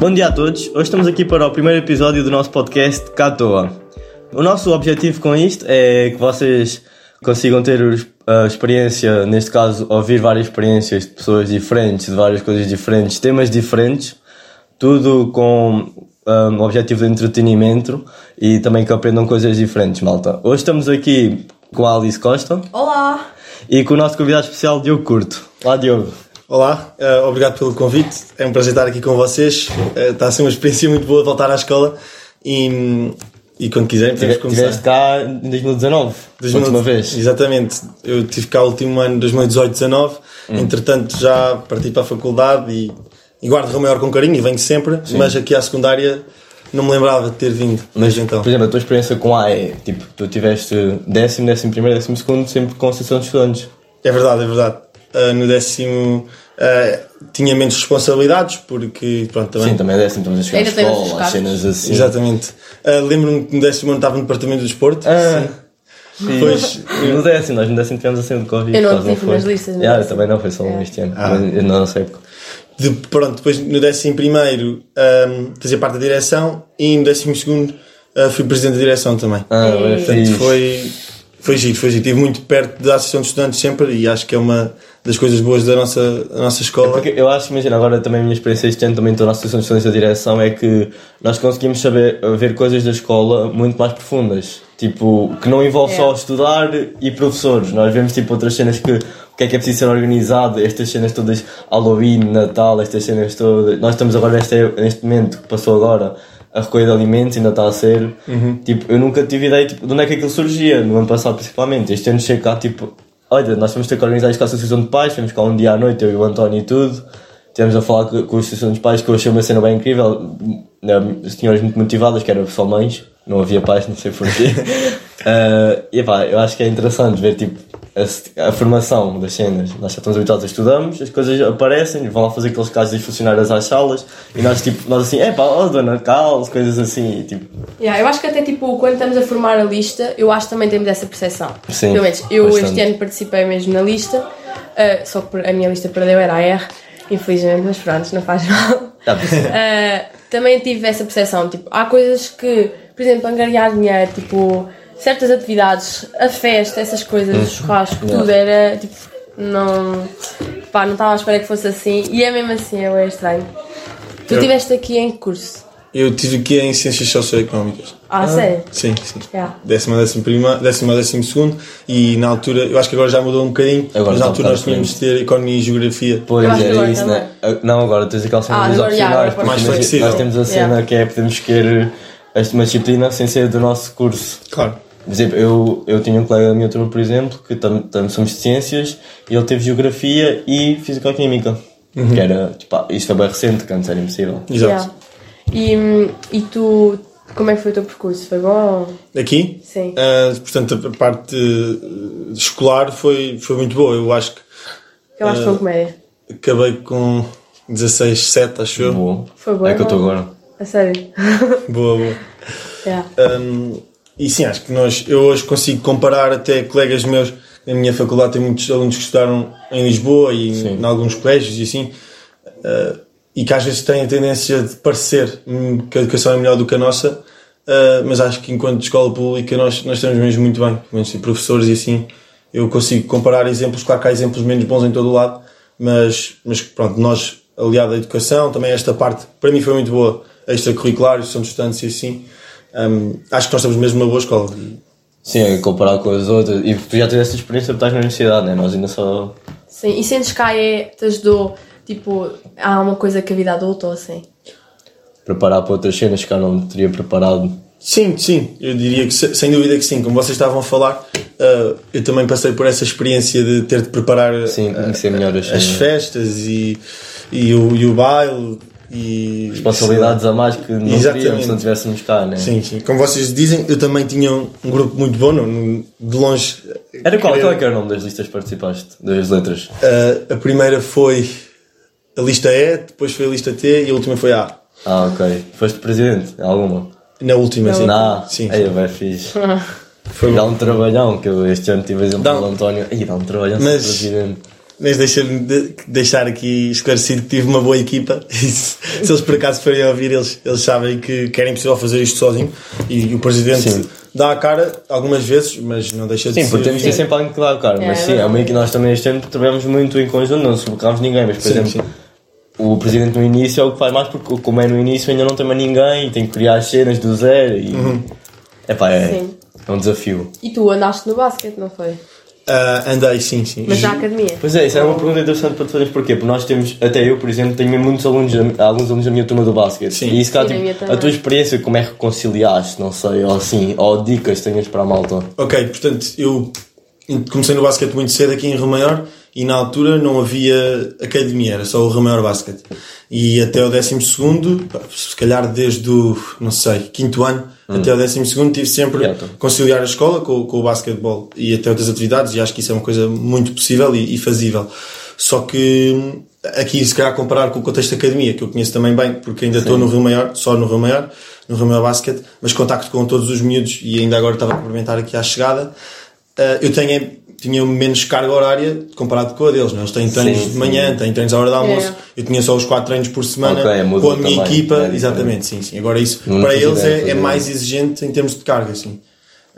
Bom dia a todos, hoje estamos aqui para o primeiro episódio do nosso podcast Cá à Toa. O nosso objetivo com isto é que vocês consigam ter a experiência, neste caso, ouvir várias experiências de pessoas diferentes, de várias coisas diferentes, temas diferentes, tudo com um, o objetivo de entretenimento e também que aprendam coisas diferentes, malta. Hoje estamos aqui com a Alice Costa Olá! e com o nosso convidado especial Diogo Curto. Olá, Diogo. Olá, eh, obrigado pelo convite. É um prazer estar aqui com vocês. Eh, está a ser uma experiência muito boa voltar à escola e, e quando quiserem podemos começar. Estiveste cá em 2019, a última vez. Exatamente. Eu tive cá o último ano, 2018-19. Hum. Entretanto, já parti para a faculdade e, e guardo Rio Maior com carinho e venho sempre. Mas aqui à secundária não me lembrava de ter vindo. Mas, então. por exemplo, a tua experiência com a é, tipo, tu tiveste décimo, décimo primeiro, décimo segundo, sempre com a associação de estudantes. É verdade, é verdade. Uh, no décimo uh, tinha menos responsabilidades porque pronto também Sim, também é décimo, estamos a chegar à escola, cenas assim. exatamente uh, lembro-me que no décimo ano estava no departamento do desporto Ah, Sim. sim. Pois, no décimo, nós no décimo tivemos a cena de Covid. Eu não tive nas listas, no Yeah, eu também não, foi só Yeah. este ano. Ah. Mas eu não sei. de, pronto depois no décimo primeiro um, fazia parte da direção e no décimo segundo uh, fui presidente da direção também Ah, olha, portanto foi foi giro, foi giro. Estive muito perto da associação de estudantes sempre e acho que é uma das coisas boas da nossa, da nossa escola Porque eu acho que, imagina, agora também a minha experiência este ano, também estou na Associação de Estudantes da Direção, é que nós conseguimos saber, ver coisas da escola muito mais profundas. Tipo, que não envolve só É. estudar e professores. Nós vemos, tipo, outras cenas que, o que é que é preciso ser organizado, estas cenas todas, Halloween, Natal, estas cenas todas. Nós estamos agora neste, neste momento, que passou agora, a recolha de alimentos, ainda está a ser. Tipo, eu nunca tive ideia, tipo, de onde é que aquilo surgia, no ano passado principalmente. Este ano chego cá, tipo, olha, nós vamos ter que organizar isto com a Associação de Pais, fomos cá um dia à noite, eu e o António e tudo. Tivemos a falar com, a Associação de Pais, que eu achei uma cena bem incrível. Né, senhoras muito motivadas, que eram só mães, não havia pais, não sei porquê. uh, e pá, eu acho que é interessante ver tipo, a, a formação das cenas. Nós já estamos habituados a estudamos, as coisas aparecem, vão lá fazer aqueles casos de funcionários às salas, e nós, tipo, nós assim, é pá, oh, Dona Cal, coisas assim, e, tipo, Yeah, eu acho que até tipo, quando estamos a formar a lista, eu acho que também temos essa percepção. Sim, Pelo menos eu bastante. este ano participei mesmo na lista, ah, só que a minha lista perdeu, era a R, infelizmente, mas pronto, não faz mal. Ah, também tive essa percepção, tipo, há coisas que, por exemplo, angariar dinheiro, tipo, certas atividades, a festa, essas coisas, o churrasco, tudo era tipo, não, pá, não estava à espera que fosse assim, e é mesmo assim, é estranho. Tu Eu- estiveste aqui em que curso? eu tive aqui em Ciências Socioeconómicas Ah, sério? sim, sim Yeah. décimo, décimo primeiro, décimo, décimo segundo e na altura, eu acho que agora já mudou um bocadinho, Agora mas está na um altura nós tínhamos de ter Economia e Geografia Pois Eu acho que é agora isso, também. né? Ah, Não, agora tens aquela cena Ah, dos agora já, opcionais, porque Mais imagina, flexível. nós temos a cena Yeah. que é podemos escolher esta uma disciplina sem ser do nosso curso. claro, Por exemplo, eu, eu tinha um colega da minha turma, por exemplo, que tam- também somos de ciências, e ele teve geografia e físico-química. Que era, tipo, ah, isto foi bem recente, que antes era impossível. exato Yeah. E, e tu, como é que foi o teu percurso? Foi bom? aqui, Sim. ah, portanto a parte eh, escolar foi, foi muito boa, eu acho que Acabaste com comédia? acabei com 16, 7 acho eu, Boa. Foi bom, É que eu estou bom. agora. A sério? boa, boa yeah. Um, e sim, acho que nós, eu hoje consigo comparar até colegas meus. Na minha faculdade tem muitos alunos que estudaram em Lisboa e Sim. em, alguns colégios e assim, uh, e que às vezes têm a tendência de parecer que a educação é melhor do que a nossa, uh, mas acho que enquanto escola pública nós, nós estamos mesmo muito bem, pelo menos professores e assim. Eu consigo comparar exemplos, claro que há exemplos menos bons em todo o lado, mas, mas pronto, nós, aliado à educação, também esta parte, para mim foi muito boa, extracurricular, são de estudantes e assim. Hum, acho que nós estamos mesmo numa boa escola. Sim, é comparar com as outras. E tu já tiveste essa experiência porque estás na universidade, né? Nós ainda só. Sim. E sentes que a AE te ajudou, tipo, há uma coisa que a vida adulta ou assim? preparar para outras cenas que eu não teria preparado. Sim, sim, eu diria que se- sem dúvida que sim. Como vocês estavam a falar, uh, eu também passei por essa experiência de ter de preparar Sim, uh, melhor as as festas e, e, o, e o baile e Responsabilidades a mais que não Exatamente. teríamos se não estivéssemos cá, né? Sim, sim. Como vocês dizem, eu também tinha um, um grupo muito bom, não, de longe. Era qual, qual é que era o nome das listas que participaste? Das letras? Uh, a primeira foi a lista E, depois foi a lista T e a última foi a A. Ah, ok. Foste presidente? Alguma? Na última, sim. Não. Sim, Aí, vai fixe. Foi Dá um trabalhão, que eu este ano tive exemplo Dá do um- António. Aí, dá um trabalhão Mas- presidente. Mas deixa-me de- deixar aqui esclarecido que tive uma boa equipa. E se, se eles por acaso forem a ouvir, eles, eles sabem que, que era impossível fazer isto sozinho. E o presidente Sim. dá a cara algumas vezes, mas não deixa de Sim, ser. porque temos de ter sempre alguém que dá a cara, É, mas sim, é meio que nós também este ano trabalhamos muito em conjunto, não subocamos ninguém, mas por Sim, exemplo, sim. o presidente no início é o que faz mais, porque como é no início ainda não tem mais ninguém e tem que criar as cenas do zero e. Uhum. Epá, é, Sim. é um desafio. E tu andaste no basquete, não foi? Ah, andei, sim, sim. Mas na academia. Pois é, isso é uma pergunta interessante para te fazeres porquê, porque nós temos, até eu, por exemplo, tenho muitos alunos, da- alguns alunos da minha turma do basquete. Sim. E isso cá, tipo, a tua experiência, como é que reconciliaste, não sei, ou assim, ou dicas que tenhas para a malta. Ok, portanto, eu comecei no basquete muito cedo aqui em Rio Maior e na altura não havia academia, era só o Rio Maior Basquete. E até o 12 segundo, pá, se calhar desde o, não sei, quinto ano até o 12 segundo tive sempre Yeah, então. conciliar a escola com, com o basquetebol e até outras atividades e acho que isso é uma coisa muito possível e, e fazível. Só que hum, aqui se calhar comparar com o contexto da academia, que eu conheço também bem, porque ainda estou no Rio Maior, só no Rio Maior, no Rio Maior Basket, mas contacto com todos os miúdos e ainda agora estava a cumprimentar aqui à chegada. Uh, eu tenho, tinha menos carga horária comparado com a deles, não é? Eles têm treinos Sim, de sim. manhã, têm treinos à hora do almoço. É. Eu tinha só os 4 treinos por semana Ok, muda com a minha também, equipa. é exatamente, sim, sim. Agora isso Não para eles é, é mais exigente em termos de carga, assim.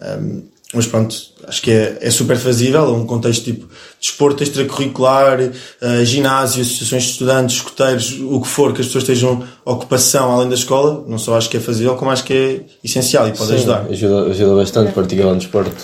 Um, mas pronto, acho que é, é super fazível, é um contexto tipo desporto extracurricular, uh, ginásio, associações de estudantes, escoteiros, o que for, que as pessoas estejam ocupação além da escola, não só acho que é fazível, como acho que é essencial e pode Sim, ajudar. Ajuda, ajuda bastante praticar um desporto.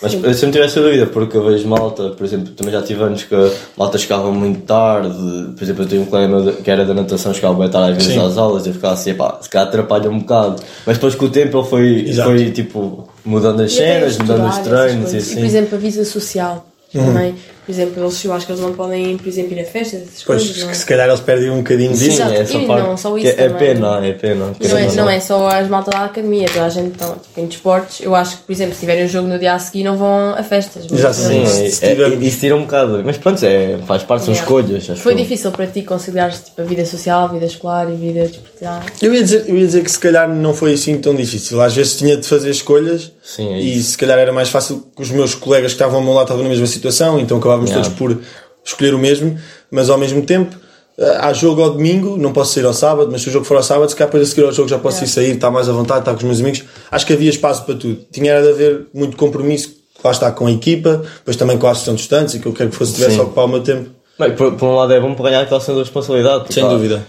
Mas eu sempre tive essa dúvida, porque eu vejo malta, por exemplo, também já tive anos que malta chegava muito tarde, por exemplo, eu tenho um colega que era da natação, chegava bem tarde às vezes Sim. às aulas, e eu ficava assim, pá, se calhar atrapalha um bocado. Mas depois com o tempo ele foi, Exato. foi tipo, mudando as E cenas, mudando os treinos e assim. E, por exemplo, a vida social também. Por exemplo, eles, eu acho que eles não podem, por exemplo, ir a festas, essas Pois, coisas. Não é? se calhar eles perdem um bocadinho Sim, disso. Exato. essa E parte. não, só que isso é, é pena, é pena. Não é, não é só as malta da academia, toda a gente está tipo, em desportos. Eu acho que, por exemplo, se tiverem um jogo no dia a seguir, não vão a festas. mas Exato, Sim, é, é, isso tira um bocado. Mas pronto, é, faz parte, são Yeah. escolhas. acho Foi difícil para ti conciliar tipo, a vida social, a vida escolar e a vida desportiva. Eu ia, dizer, eu ia dizer que se calhar não foi assim tão difícil. Às vezes tinha de fazer escolhas Sim, é e se calhar era mais fácil que os meus colegas que estavam ao meu lado estavam na mesma situação, então acabávamos Yeah. todos por escolher o mesmo, mas ao mesmo tempo eh, há jogo ao domingo, não posso sair ao sábado, mas se o jogo for ao sábado, se calhar depois a seguir ao jogo já posso ir sair, estar mais à vontade, estar com os meus amigos. Acho que havia espaço para tudo. Tinha era de haver muito compromisso, lá está com a equipa, depois também com a associação de estudantes e que eu quero que fosse tivesse Sim. a ocupar o meu tempo. Bem, por, por um lado é bom para ganhar aquela sensação de responsabilidade. Sem dúvida.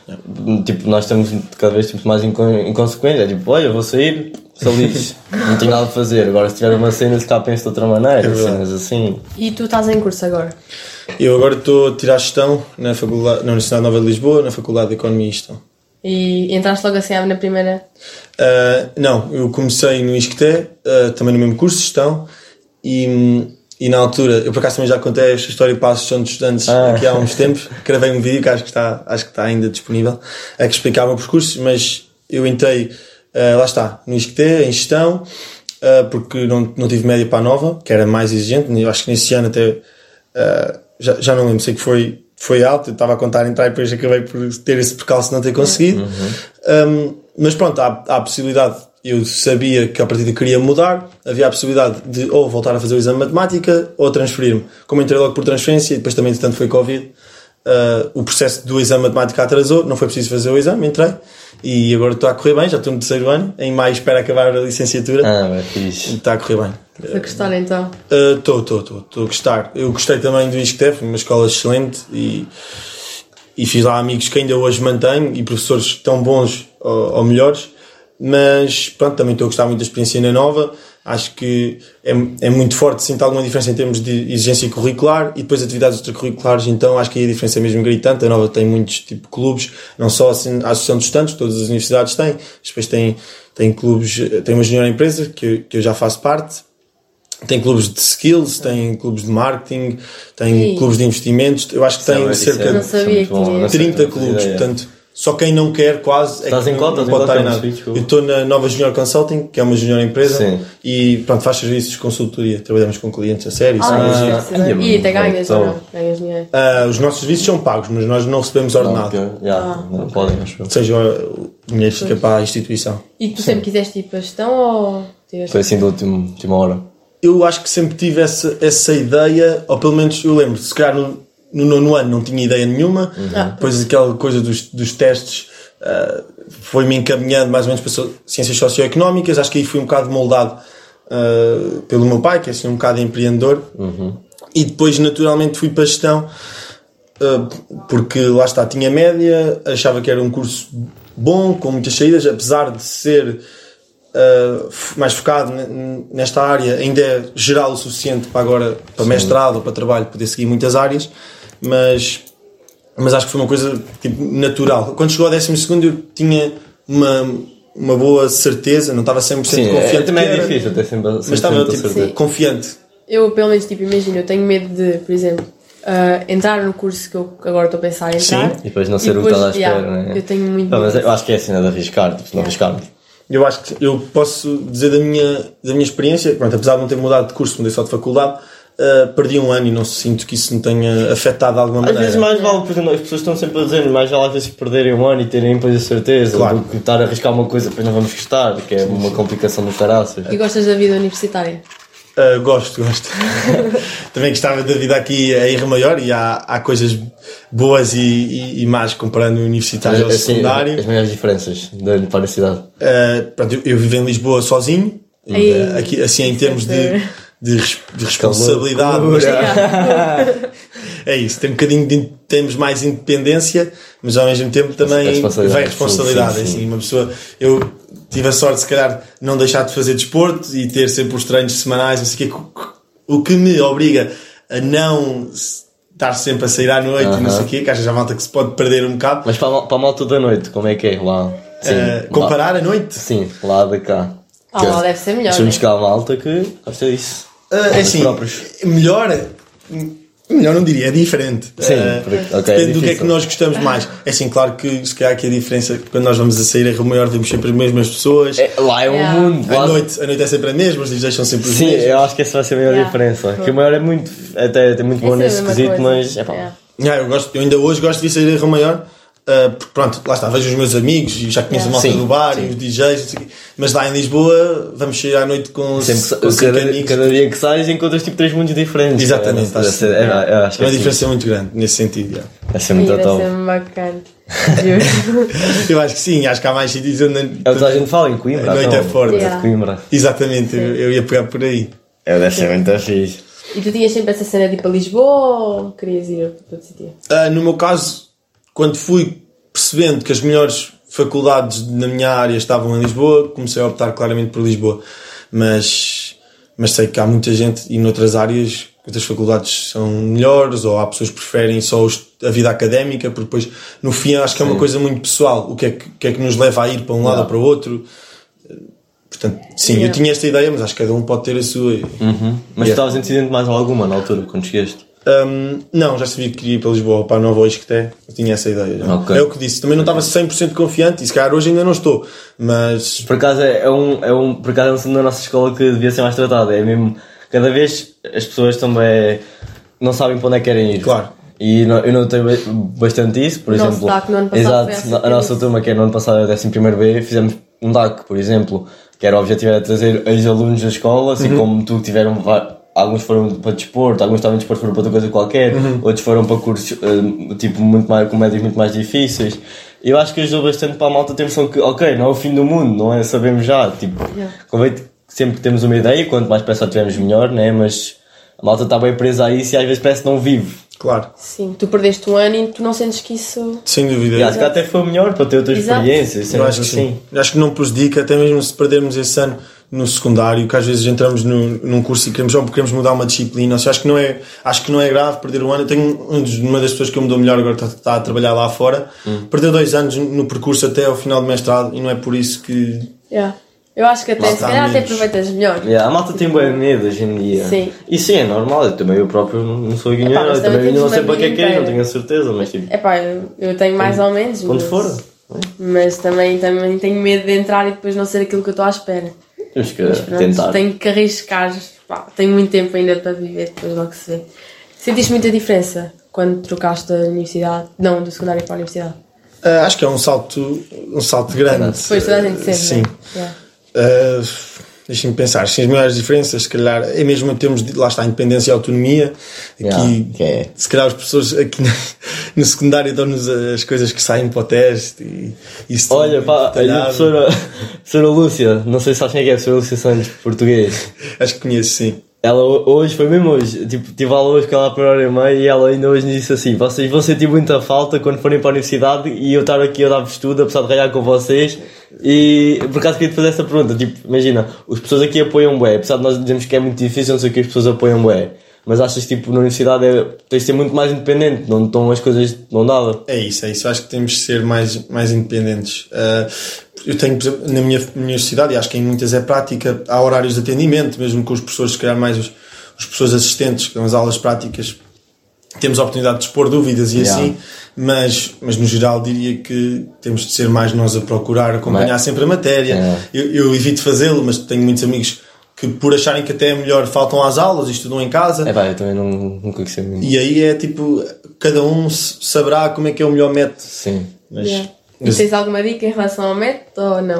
Tipo, nós estamos cada vez tipo, mais inco- inconsequentes. É tipo, olha, vou sair, sou lixo, não tenho nada a fazer. Agora, se tiver uma cena, se cá penso de outra maneira, cenas assim. E tu estás em curso agora? Eu agora estou a tirar gestão na, faculdade, na Universidade Nova de Lisboa, na Faculdade de Economia e Gestão. E entraste logo assim na primeira. Uh, não, eu comecei no ISCTE, uh, também no mesmo curso de gestão, e, e na altura, eu por acaso também já contei esta história para a Associação de Estudantes Ah. aqui há uns tempos, gravei um vídeo que acho que está, acho que está ainda disponível, é que explicava o percurso, mas eu entrei, uh, lá está, no ISCTE, em gestão, uh, porque não, não tive média para a nova, que era mais exigente, eu acho que nesse ano até, uh, já, já não lembro, sei que foi, foi alto, eu estava a contar entrar e depois acabei por ter esse percalço de não ter conseguido. Um, mas pronto, há, há a possibilidade, eu sabia que a partida queria mudar, havia a possibilidade de ou voltar a fazer o exame de matemática ou transferir-me. Como entrei logo por transferência e depois também, tanto foi Covid, uh, o processo do exame de matemática atrasou, não foi preciso fazer o exame, entrei e agora estou a correr bem, já estou no terceiro ano, em maio espero acabar a licenciatura Ah, é fixe. está a correr bem. A gostar então. Estou, estou, estou. Estou a gostar. Eu gostei também do ISCTEF, uma escola excelente e, e fiz lá amigos que ainda hoje mantenho e professores tão bons ou, ou melhores. Mas pronto, também estou a gostar muito da experiência na nova. Acho que é, é muito forte, sinto alguma diferença em termos de exigência curricular e depois atividades extracurriculares. Então acho que aí a diferença é mesmo gritante. A nova tem muitos tipo clubes, não só assim, a Associação de Estudantes, todas as universidades têm. Depois tem, tem clubes, tem uma junior empresa que, eu- que eu já faço parte tem clubes de skills, tem clubes de marketing, tem Ih. clubes de investimentos. Eu acho que tem é- cerca isso é- de sabia isso é muito que bom, tinha. não sei, 30 não fazia clubes. ideia. Portanto, só quem não quer quase é Estás que em não- qual? não Estás em pode estar em Não nada. Eu estou na Nova Junior Consulting, que é uma junior empresa, Sim. e pronto, faz serviços de consultoria. Trabalhamos com clientes a sério. Ah, Ah, ai, bem. E até ganhas então. não? Ganhas dinheiro. Ah, os nossos serviços são pagos, mas nós não recebemos Não, ordenado. porque, yeah, não podem, acho. Ou seja, o dinheiro fica para a instituição. E tu sempre quiseste ir para a gestão ou tiveste? Foi assim da última, última hora. eu acho que sempre tive essa, essa ideia, ou pelo menos eu lembro, se calhar no, no nono ano não tinha ideia nenhuma, Ah. depois aquela coisa dos, dos testes ah, foi-me encaminhando mais ou menos para ciências socioeconómicas, acho que aí fui um bocado moldado ah, pelo meu pai, que é assim um bocado empreendedor, e depois naturalmente fui para gestão, ah, porque lá está, tinha média, achava que era um curso bom, com muitas saídas, apesar de ser uh, mais focado ne- nesta área, ainda é geral o suficiente para agora, para mestrado ou para trabalho, poder seguir muitas áreas, mas, mas acho que foi uma coisa tipo, natural. Quando chegou ao 12 segundo eu tinha uma, uma boa certeza, não estava 100% Sim, é, confiante também que é era, difícil ter sempre mas estava 100% tipo, confiante. Eu, pelo menos, tipo, imagino, eu tenho medo de, por exemplo, ah, entrar no curso que eu agora estou a pensar em entrar. E depois não ser o que estás à espera, yeah, né? Eu tenho muito Pá, mas eu acho que é a cena de arriscar, tipo, se não arriscarmos. Eu acho que eu posso dizer da minha, da minha experiência, pronto, apesar de não ter mudado de curso, mudei só de faculdade, uh, perdi um ano e não sinto que isso me tenha afetado de alguma Às maneira. vezes mais vale, por exemplo, as pessoas estão sempre a dizer, mais vale às vezes perderem um ano e terem depois a certeza Claro. do que estar a arriscar uma coisa depois não vamos gostar, que é uma complicação dos caraças. E gostas da vida universitária? Uh, gosto, gosto. Também gostava da vida aqui a ir maior e há, há coisas boas e, e, e más comparando o universitário ao Assim, secundário. as maiores diferenças da, para a cidade. Uh, pronto, eu, eu vivo em Lisboa sozinho, Ei. aqui, assim em termos de, de, res- de responsabilidade. mas- É isso, tem um bocadinho de, temos mais independência, mas ao mesmo tempo também Responsabilidade, vem responsabilidade. sim, sim, é assim, sim. uma pessoa, eu tive a sorte, se calhar, não deixar de fazer desporto e ter sempre os treinos semanais, não sei o quê, o que me obriga a não estar sempre a sair à noite e não sei o quê, que às vezes malta que se pode perder um bocado. Mas para, para a malta da noite, como é que é lá? Sim, Uh, comparar a noite, Lá, sim, lá de cá. Ah, lá deve ser melhor. Temos né? cá a malta que gosta disso. Uh, é assim, próprios. melhor. Melhor não diria, é diferente. Sim, Uh, porque- ok, depende é do que é que nós gostamos mais. É assim, claro que se calhar que a diferença quando nós vamos a sair é que o maior temos sempre as mesmas pessoas. É, lá é um Yeah. mundo. A noite, a noite é sempre a mesma, os são sempre os Sim, mesmos. eu acho que essa vai ser a maior Yeah. diferença. Que o maior é muito, até, até muito bom é a nesse quesito, mas é pá. Yeah. Yeah, eu, gosto, eu ainda hoje gosto de sair a Rio Maior. Uh, porque pronto, lá está, vejo os meus amigos e já conheço Yeah. a malta Sim, do bar sim. e os DJs, mas lá em Lisboa vamos sair à noite com, Sempre, que- com cinco cada, amigos. cada dia que sais encontras tipo três mundos diferentes. Exatamente, É, acho, deve ser- é, é, eu acho que é uma é diferença muito grande nesse sentido. yeah. Vai ser muito top. ser bacana. Eu acho que sim, acho que há mais sítios onde É o que a gente fala em Coimbra. A noite então. é forte. É Yeah. Coimbra. Exatamente, eu, eu ia pegar por aí. É, deve ser muito fixe. e tu tinhas sempre essa cena de ir para Lisboa ou querias ir para outro sítio? Ah, no meu caso, quando fui percebendo que as melhores faculdades na minha área estavam em Lisboa, comecei a optar claramente por Lisboa. Mas, mas sei que há muita gente e noutras áreas outras faculdades são melhores ou há pessoas que preferem só os- a vida académica, porque depois no fim acho que é uma Sim. coisa muito pessoal. O que é que, o que, é que nos leva a ir para um lado Yeah. ou para o outro? Portanto, sim, eu tinha esta ideia, mas acho que cada um pode ter a sua. Uhum. Mas Yeah. estavas antecedente mais alguma na altura, quando chegaste? Hum, não, já sabia que queria ir para Lisboa, para a Nova Oisqueté, eu tinha essa ideia. já. Ok. É o que disse, também não estava 100% confiante e se calhar hoje ainda não estou, mas Por acaso é, é um, é um, por acaso é um assunto na nossa escola que devia ser mais tratado. É mesmo, cada vez as pessoas também não sabem para onde é que querem ir. Claro. E no- eu notei ba- bastante isso, por O nosso exemplo. DAC no ano passado exato, a nossa turma que é no ano passado, a 11 B, fizemos um DAC, por exemplo, que era o objetivo era trazer ex-alunos da escola, assim Uhum. como tu tiveram Alguns foram para desporto, alguns estavam em desporto foram para outra coisa qualquer, Uhum. outros foram para cursos eh, tipo muito mais, com médios muito mais difíceis. Eu acho que ajudou bastante para a malta ter noção que, ok, não é o fim do mundo, não é? Sabemos já. Tipo, Yeah. convém que sempre que temos uma ideia, quanto mais pressa tivermos, melhor, né? Mas a malta está bem presa a isso e às vezes parece que não vive. claro, Sim, tu perdeste um ano e tu não sentes que isso. sem dúvida. E acho que até foi melhor para ter outras Exato. experiências. Eu acho que assim. sim. Eu Acho que não prejudica, até mesmo se perdermos esse ano no secundário, que às vezes entramos no, num curso e queremos, ou queremos mudar uma disciplina. Ou seja, acho que não é, acho que não é grave perder um ano. Eu tenho um uma das pessoas que eu me dou melhor agora está, está a trabalhar lá fora. Hum. Perdeu dois anos no percurso até ao final do mestrado e não é por isso que. Yeah. Eu acho que até, se calhar até aproveitas melhor. Yeah, a malta tem bem medo hoje em dia. Sim. E sim, é normal. Eu também eu próprio não sou guinheiro, mas eu também não sei para que é que é, não tenho a certeza, mas tipo, Epá, eu, eu tenho mais ou menos. quando mas, for, Mas também, também tenho medo de entrar e depois não ser aquilo que eu estou à espera. Temos que Pronto, tentar. tenho que arriscar. Pá, tenho muito tempo ainda para viver, depois logo se vê. Sentiste muita diferença quando trocaste da universidade? Não, do secundário para a universidade. Ah, acho que é um salto, um salto grande. Depois toda a gente sente, Sim. né? Yeah. Uh, deixem-me pensar, sim, as maiores diferenças, se calhar, é mesmo em termos de, lá está, independência e autonomia. Aqui, Yeah, que é. se calhar, as pessoas aqui no, no secundário dão-nos as coisas que saem para o teste e isso Olha, pá, a detalhado. professora, professora Lúcia, não sei se sabes quem é que é a professora Lúcia Santos, português. Acho que conheço, sim. Ela ho- hoje, foi mesmo hoje, tipo, tive aula hoje com ela por hora e meia e ela ainda hoje me disse assim: vocês vão sentir muita falta quando forem para a universidade e eu estar aqui a dar-vos estudo, apesar de ralhar com vocês. E por acaso queria te fazer essa pergunta: tipo, imagina, as pessoas aqui apoiam bué, apesar de nós dizermos que é muito difícil, não sei o que as pessoas apoiam bué. Mas achas que tipo, na universidade é, tens de ser muito mais independente, não estão as coisas de mão dada. É isso, é isso. Acho que temos de ser mais, mais independentes. Ah, eu tenho, na minha universidade, e acho que em muitas é prática, há horários de atendimento, mesmo com os professores, se calhar mais os, os professores assistentes, que dão as aulas práticas, temos a oportunidade de expor dúvidas e Yeah. assim, mas, mas no geral diria que temos de ser mais nós a procurar acompanhar Mas- sempre a matéria. Yeah. Eu, eu evito fazê-lo, mas tenho muitos amigos que, por acharem que até é melhor, faltam às aulas e estudam em casa. É pá, eu também não, nunca quis ser muito. E aí é tipo, cada um saberá como é que é o melhor método. Sim. Mas, Yeah. E mas tens alguma dica em relação ao método ou não?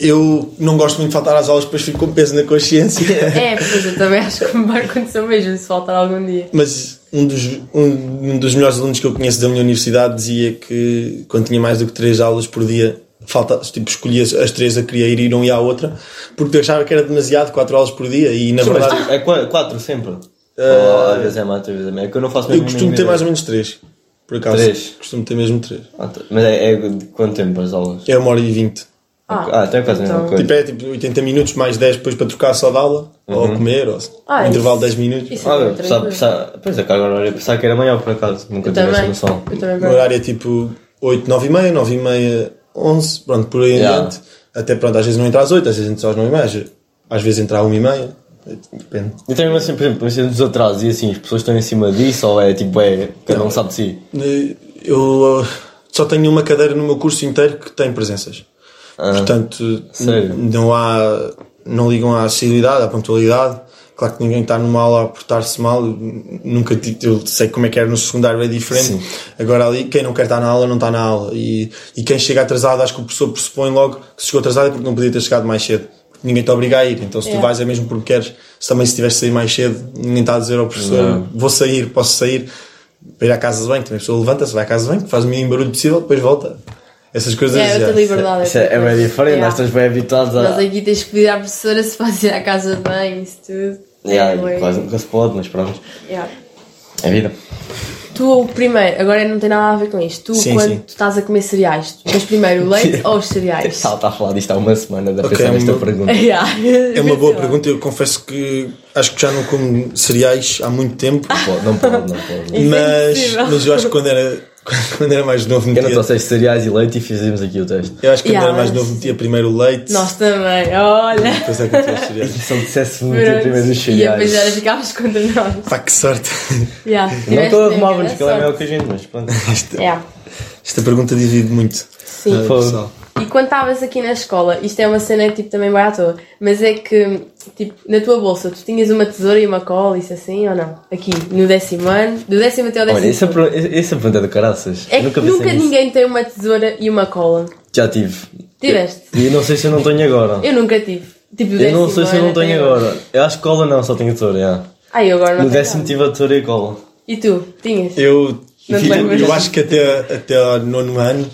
eu não gosto muito de faltar às aulas, depois fico com peso na consciência. É, pois eu também acho que me vai acontecer o mesmo se faltar algum dia. Mas um dos, um, um dos melhores alunos que eu conheço da minha universidade dizia que quando tinha mais do que três aulas por dia, falta, tipo, escolhia as três a queria ir e não ia à outra, porque achava que era demasiado, quatro aulas por dia, e na Sim, verdade é qua- quatro sempre. Ou às vezes é mais, às vezes é menos. É que eu não faço eu costumo ter mais ou menos três. Por acaso. Três? Costumo ter mesmo três. Ah, tá. Mas é, é de quanto tempo as aulas? É uma hora e vinte. Ah, então é quase a mesma então- coisa. Tipo, é tipo 80 minutos mais 10 depois para trocar só de aula, ou comer, ou Ah, um intervalo de 10 minutos. isso- Olha, Tranquilo. pensava, pensava, pois é que agora eu pensava que era maior por acaso. Nunca Eu tive essa também. noção. O horário é tipo 8, 9 e meia, 9 e meia, 11, pronto, por aí Yeah. diante. Até pronto, às vezes não entra às 8, às vezes entra às 9 e meia, às vezes entra às 1 e meia, depende. E também, assim, por exemplo, assim, dos atrasos e assim, as pessoas estão em cima disso ou é tipo, é, cada um sabe de si? Eu uh, só tenho uma cadeira no meu curso inteiro que tem presenças. Ah, Portanto, sério? não há, não ligam à assiduidade, à pontualidade. Claro que ninguém está numa aula a portar-se mal. Nunca tive, eu sei como é que era no secundário, é diferente. Sim. Agora ali, quem não quer estar na aula, não está na aula. E, e quem chega atrasado, acho que o professor pressupõe logo que se chegou atrasado é porque não podia ter chegado mais cedo. Porque ninguém te obriga a ir. Então, se tu Yeah. vais, é mesmo porque queres. Se também se tiveres de sair mais cedo, ninguém está a dizer ao professor: Não. vou sair, posso sair para ir à casa de banho. Também a pessoa levanta-se, vai à casa de banho, faz o mínimo barulho possível, depois volta. Essas coisas. É, outra liberdade. Isso é, é bem diferente, Yeah. nós estamos bem habituados Nós a. aqui tens que pedir à professora se pode ir à casa de banho, isso tudo. Yeah, É, e bué. quase nunca se pode, mas pronto. Yeah. É vida. Tu, primeiro, agora não tem nada a ver com isto. Tu, Sim, quando sim. tu estás a comer cereais, tu tens primeiro o leite ou os cereais? Ela está a falar disto há uma semana, de Ok, pensar nesta uma- pergunta. Yeah. É uma boa pergunta. Eu confesso que acho que já não como cereais há muito tempo. Pode, não pode, não pode. Isso é mas, mas eu acho que quando era, quando era mais novo Eu não metia, trouxeste cereais e leite e fizemos aqui o teste. eu acho que quando Yeah, era mais novo metia primeiro o leite. Nós também, olha. Depois é que metia os cereais. Se ele dissesse muito primeiro os E depois cereais. era ficavas contra nós. Pá, que sorte. Yeah. Não Tiveste estou a mesmo arrumar-nos, grande que ele é maior que a gente, mas pronto. Esta, Yeah. esta pergunta divide muito. Sim. Fogo. pessoal. E quando estavas aqui na escola, isto é uma cena tipo também vai à toa, mas é que tipo, na tua bolsa tu tinhas uma tesoura e uma cola, isso assim ou não? Aqui, no décimo ano, do décimo até ao décimo. Olha, essa, per- essa pergunta é do caraças. é que nunca nunca, pensei nisso. ninguém tem uma tesoura e uma cola. Já tive. Tiveste? E eu não sei se eu não tenho agora. Eu nunca tive. Tipo, do Eu não sei se eu não tenho agora. Eu acho que cola não, só tenho tesoura, já. Ah, eu agora não No décimo tive a tesoura e cola. E tu? Tinhas? Eu, eu, eu acho que até, até ao nono ano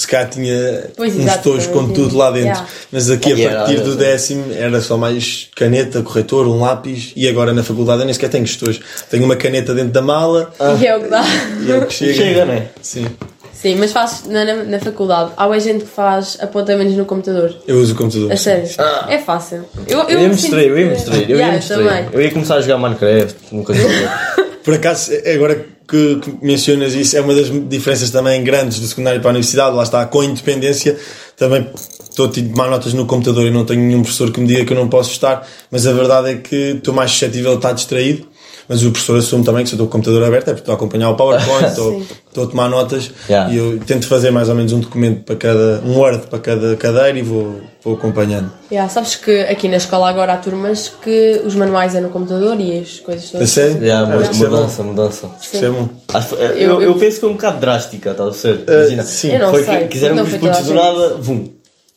se calhar tinha Pois, uns tojos com também tudo lá dentro. Yeah. Mas aqui a partir do décimo era só mais caneta, corretor, um lápis e agora na faculdade eu nem sequer tenho estojos. Tenho uma caneta dentro da mala E é o que dá. e é o que chega. Chega, né? Sim. Sim, mas fazes na, na, na faculdade. Há mais gente que faz apontamentos no computador. Eu uso o computador. A sério. É fácil. Eu, Eu ia me mostrar, eu ia eu ia Yeah, também. Eu ia começar a jogar Minecraft, nunca joguei. Por acaso, agora que, que mencionas isso, é uma das diferenças também grandes do secundário para a universidade. Lá está, com independência, também estou a tomar notas no computador e não tenho nenhum professor que me diga que eu não posso estar, mas a verdade é que estou mais suscetível a estar distraído. Mas o professor assume também que se eu estou com o computador aberto é porque estou a acompanhar o PowerPoint, estou, estou a tomar notas Yeah. e eu tento fazer mais ou menos um documento para cada, um Word para cada cadeira e vou, vou acompanhando. Yeah, sabes que aqui na escola agora há turmas que os manuais é no computador e as coisas A todas. sério? Já, isso é bom. mudança, mudança. É que foi- eu, Eu- eu, penso que foi um bocado drástica, estás a ver? Uh, Imagina, sim. Eu não foi sei, que quiseram que os putos do nada, vum.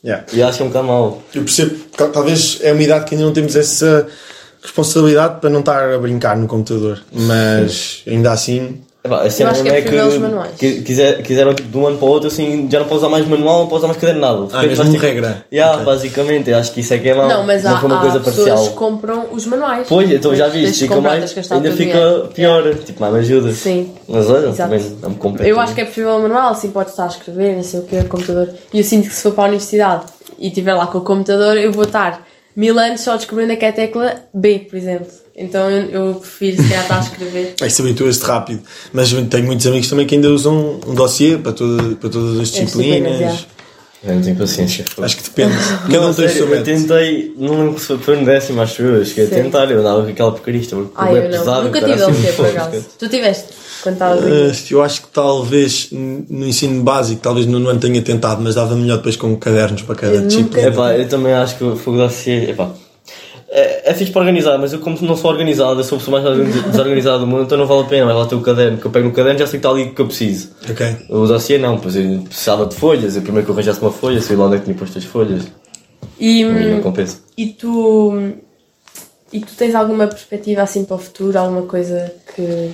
Yeah. E acho que é um bocado mau. Eu percebo talvez é uma idade que ainda não temos essa responsabilidade para não estar a brincar no computador, mas ainda assim. Epá, a cena acho que mesmo é os manuais. que quiser, quiseram tipo, de um ano para o outro assim, já não pode usar mais manual, não pode usar mais caderno nada. Ah, mesmo ter- regra. Yeah, Ok. basicamente, eu acho que isso é que é mau. Não, mas não há, foi uma há coisa pessoas parcial. que compram os manuais. Pois, então já viste, fica comprar, mais, ainda fica dinheiro. pior, tipo, mais me ajuda. Sim. Mas olha, Exato. também não me compete. Eu acho que é preferível o manual, assim pode estar a escrever, não sei o que, o computador. E eu sinto que se for para a universidade e estiver lá com o computador, eu vou estar mil anos só descobrindo a que é a tecla B, por exemplo. Então eu, prefiro se calhar estar a escrever. Aí se habitua-se rápido. Mas tenho muitos amigos também que ainda usam um dossiê para, toda, para todas as disciplinas, disciplinas. Eu não tenho paciência. Acho que depende. Cada um Não, tem o eu tentei, não lembro se foi no décimo, acho eu, eu cheguei a tentar, eu andava com aquela porcaria, é Ah, bué eu não. pesado, Nunca tive assim, LC por fogo, acaso. Tu tiveste? Quando estavas aqui? Uh, eu acho que talvez no ensino básico, talvez no ano tenha tentado, mas dava melhor depois com cadernos para cada Eu disciplina. Epá, eu também acho que o fogo da ciência, epá, é, é fixe para organizar, mas eu como não sou organizado, eu sou a pessoa mais organiz- desorganizada do mundo, então não vale a pena, vai lá ter o caderno, que eu pego no caderno já sei que está ali o que eu preciso. Ok. O dossiê não, pois eu precisava de folhas, eu primeiro que eu arranjasse uma folha, sei lá onde é que tinha posto as folhas, E, e não hum, compensa. e tu. E tu tens alguma perspectiva assim para o futuro? Alguma coisa que.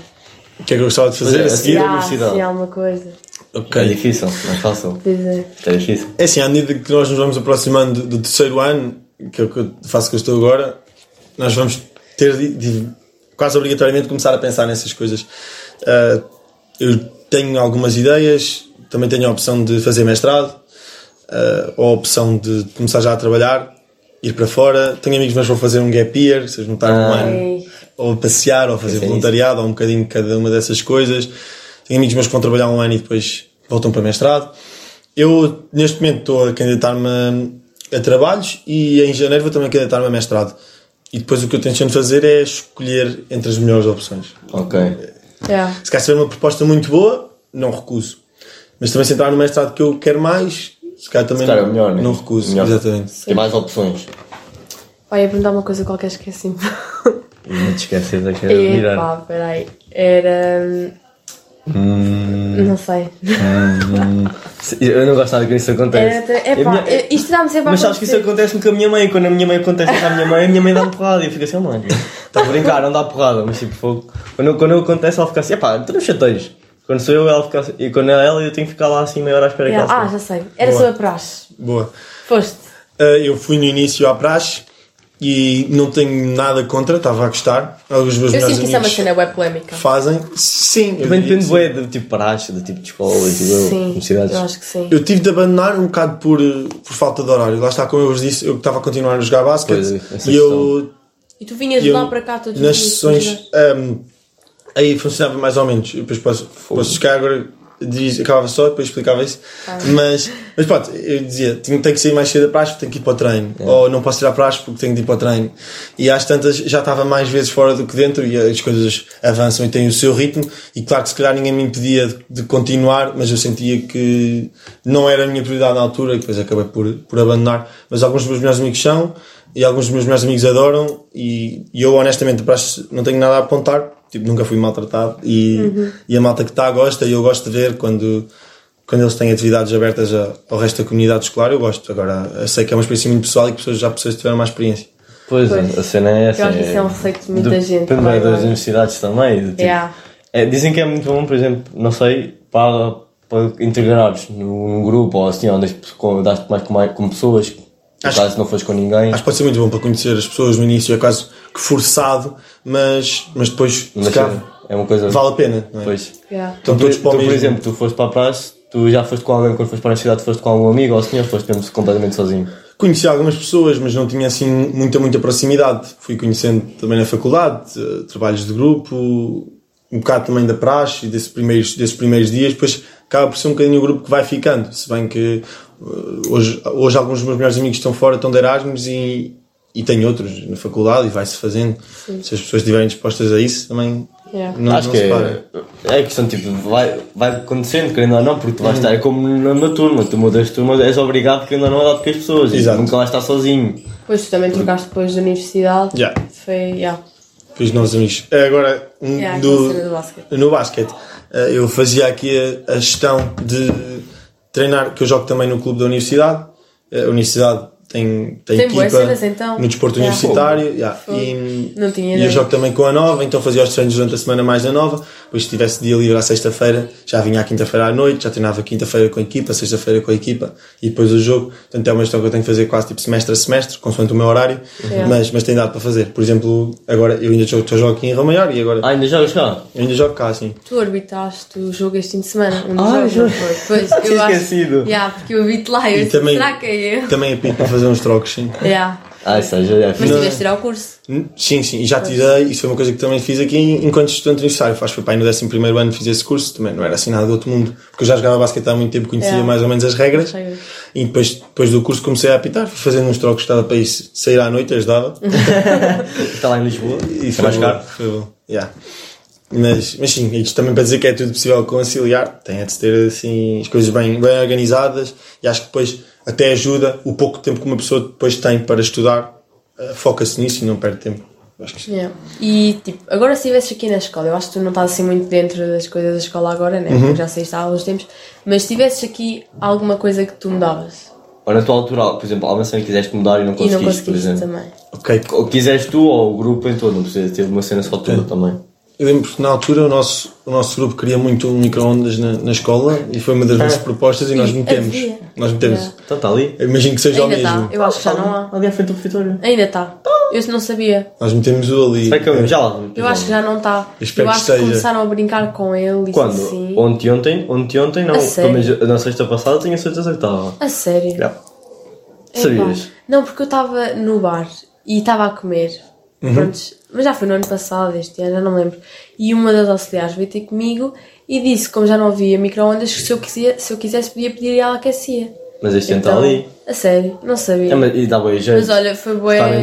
O que é que eu gostava de fazer Pois é, a seguir? a Ah, universidade. sim, alguma coisa. É Ok. difícil, não é fácil, Pois é. é difícil. É assim, à medida que nós nos vamos aproximando do, terceiro ano, que é o que eu faço que eu estou agora, nós vamos ter de, de quase obrigatoriamente começar a pensar nessas coisas. Ah, eu tenho algumas ideias, também tenho a opção de fazer mestrado, ah, ou a opção de começar já a trabalhar, ir para fora. Tenho amigos meus que vão fazer um gap year, se juntar um Ah. ano, Ei. Ou a passear, ou fazer voluntariado, ou um bocadinho de cada uma dessas coisas. Tenho amigos meus que vão trabalhar um ano e depois voltam para mestrado. Eu, neste momento, estou a candidatar-me a, a trabalhos e em janeiro vou também candidatar-me a mestrado. E depois o que eu tenho de fazer é escolher entre as melhores opções. Ok. Yeah. Se calhar se tiver uma proposta muito boa, não recuso. Mas também se entrar no mestrado que eu quero mais, se calhar também Se calhar é não, melhor, né? não recuso. Melhor. Exatamente. Tem mais opções. Pai, ia perguntar uma coisa qualquer, esqueci-me. E não te esqueces da que era virar. Epá, peraí. Era. Hum, Não sei. eu não gosto nada quando isso acontece. Era. Epá, minha- eu- isto dá-me sempre a Mas sabes que isso acontece com a minha mãe. Quando a minha mãe acontece com a minha mãe, a minha mãe dá-me porrada. E eu fico assim, oh, mãe, está a brincar, não dá porrada. Mas tipo, fogo. Quando, quando eu acontece, ela fica assim, epá, tu não chateias. Quando sou eu, ela fica assim. E quando é ela, eu tenho que ficar lá assim meia hora à espera que ela Ah, já sei. Era Boa. sobre a praxe. Boa. Foste. Uh, eu fui no início à praxe e não tenho nada contra, estava a gostar. Alguns dos meus Eu sinto que isso é uma cena web polémica. fazem. Sim, eu Também depende bué do tipo de praxe, do tipo de escola, tipo Sim, universidades. eu acho que sim. Eu tive de abandonar um bocado por, por falta de horário. Lá está, como eu vos disse, eu estava a continuar a jogar basquete é, e eu, E tu vinhas eu lá para cá todos nas os dias. sessões ehm, aí funcionava mais ou menos. Eu depois posso, posso chegar agora, diz, acabava só, depois explicava isso. Mas, mas pronto, eu dizia, tenho, tenho que sair mais cedo da praxe porque tenho que ir para o treino. Ou não posso ir à praxe porque tenho que ir para o treino. E às tantas já estava mais vezes fora do que dentro e as coisas avançam e têm o seu ritmo. E claro que se calhar ninguém me impedia de, de continuar, mas eu sentia que não era a minha prioridade na altura e depois acabei por, por abandonar. Mas alguns dos meus melhores amigos são e alguns dos meus melhores amigos adoram e, e eu honestamente a praxe não tenho nada a apontar. Tipo, nunca fui maltratado e, e a malta que está gosta e eu gosto de ver quando, quando eles têm atividades abertas a- ao resto da comunidade escolar, eu gosto. Agora, eu sei que é uma experiência muito pessoal e que pessoas, já pessoas tiveram mais experiência. Pois, Pois. a cena é essa. Eu acho que isso é um receito de muita gente, Depende vai, das universidades também. do tipo- Yeah. É, dizem que é muito bom, por exemplo, não sei, para, para integrares num, grupo ou assim, onde dás mais com, mais com pessoas, Acho- caso não fores com ninguém. Acho que pode ser muito bom para conhecer as pessoas no início, é quase que forçado, mas, mas depois, Mas calhar, é uma coisa. vale a pena. Não é? Pois. Yeah. Estão tu, tu, por exemplo, tu foste para a praxe, tu já foste com alguém, quando foste para a universidade, foste com algum amigo ou senhor, foste mesmo completamente sozinho. Conheci algumas pessoas, mas não tinha assim muita, muita proximidade. Fui conhecendo também na faculdade, eh, trabalhos de grupo, um bocado também da praxe e desses primeiros, desses primeiros dias, depois acaba por ser um bocadinho o grupo que vai ficando. Se bem que eh, hoje, hoje alguns dos meus melhores amigos estão fora, estão de Erasmus e, e tenho outros na faculdade e vai-se fazendo. Se as pessoas estiverem dispostas a isso, também Yeah. não, Acho não que se é, para. é questão tipo, vai, vai acontecendo, querendo ou não, porque tu vais estar, é como na, na turma, tu mudas de turma, és obrigado, querendo ou não, a dar com as pessoas, e Exato. nunca vais estar sozinho. Depois tu também trocaste depois da universidade. Já, Foi, yeah. fiz novos amigos. Eh, Agora, um Yeah, do, do basquete. no basquete, eh, eu fazia aqui a, a gestão de treinar, que eu jogo também no clube da universidade, a universidade tem, tem, Tem equipa boas cenas, então. no desporto Yeah. universitário. yeah. E, Não tinha e eu jogo também com a nova, então fazia os treinos durante a semana mais na nova. Depois, se tivesse dia livre à sexta-feira, já vinha à quinta-feira à noite, já treinava quinta-feira com a equipa, sexta-feira com a equipa e depois o jogo. Portanto, é uma gestão que eu tenho que fazer quase tipo semestre a semestre, consoante o meu horário, Yeah. mas, mas tem dado para fazer. Por exemplo, agora eu ainda jogo, jogo aqui em Ramaior e agora Ah, ainda jogas cá? eu ainda jogo cá, assim. Tu arbitraste o jogo este fim de semana. Um Ah, jogos, foi? Pois, eu acho. esquecido. Yeah, porque eu vi-te lá e eu E disse, também- será que é eu? Também apito para fazer uns trocos, sim. Yeah. Ah, isso aí já é Mas tiveste tirar o curso. Sim, sim, e já tirei, isso foi uma coisa que também fiz aqui enquanto estudante universitário. Acho que foi para aí no 11 ano fiz esse curso, também não era assim nada do outro mundo, porque eu já jogava basquete há muito tempo, conhecia É. mais ou menos as regras, As regras. e depois, depois do curso comecei a apitar, fui fazendo uns trocos, estava para ir sair à noite, ajudava, Está lá em Lisboa. e é foi mais bom, caro. foi bom, yeah. Mas, mas sim, isto também para dizer que é tudo possível conciliar, tem de ter assim as coisas bem, bem organizadas e acho que depois até ajuda o pouco tempo que uma pessoa depois tem para estudar, eh, foca-se nisso e não perde tempo. Acho que sim. Yeah. E tipo, agora se estivesse aqui na escola, eu acho que tu não estás assim muito dentro das coisas da escola agora, né? Uhum. Porque já saíste há alguns tempos, mas se tivesses aqui alguma coisa que tu mudavas Ou na tua altura, por exemplo, alguma cena que quiseste mudar e não e não conseguiste, por conseguiste exemplo. também. Ok, Ou quiseste tu ou o grupo em todo, não precisa ter uma cena só tua também. Eu lembro que na altura o nosso, o nosso grupo queria muito um micro-ondas na, na escola e foi uma das nossas propostas e nós metemos. havia. Nós metemos. Então está ali. Eu imagino que seja Ainda o mesmo. está, eu acho que já não há. Ali à frente do refeitório. Ainda está. Eu não sabia. Nós metemos o ali. Será que eu já lá? Eu acho que já não está. espero Eu que acho que esteja. começaram a brincar com ele e Quando? assim. Ontem, ontem, ontem, ontem, não. A sério? Pelo menos na sexta passada tinha certeza que estava. A sério. Já. Epá. Sabias? Não, porque eu estava no bar e estava a comer. Uhum. Prontos, mas já foi no ano passado, este ano, já não me lembro. E uma das auxiliares veio ter comigo e disse, como já não havia micro-ondas, que se eu, quiser, se eu quisesse podia pedir e ela aquecia. Mas este ano está Então, ali. A sério, não sabia. É, mas, e dá bem jeito. Mas olha, foi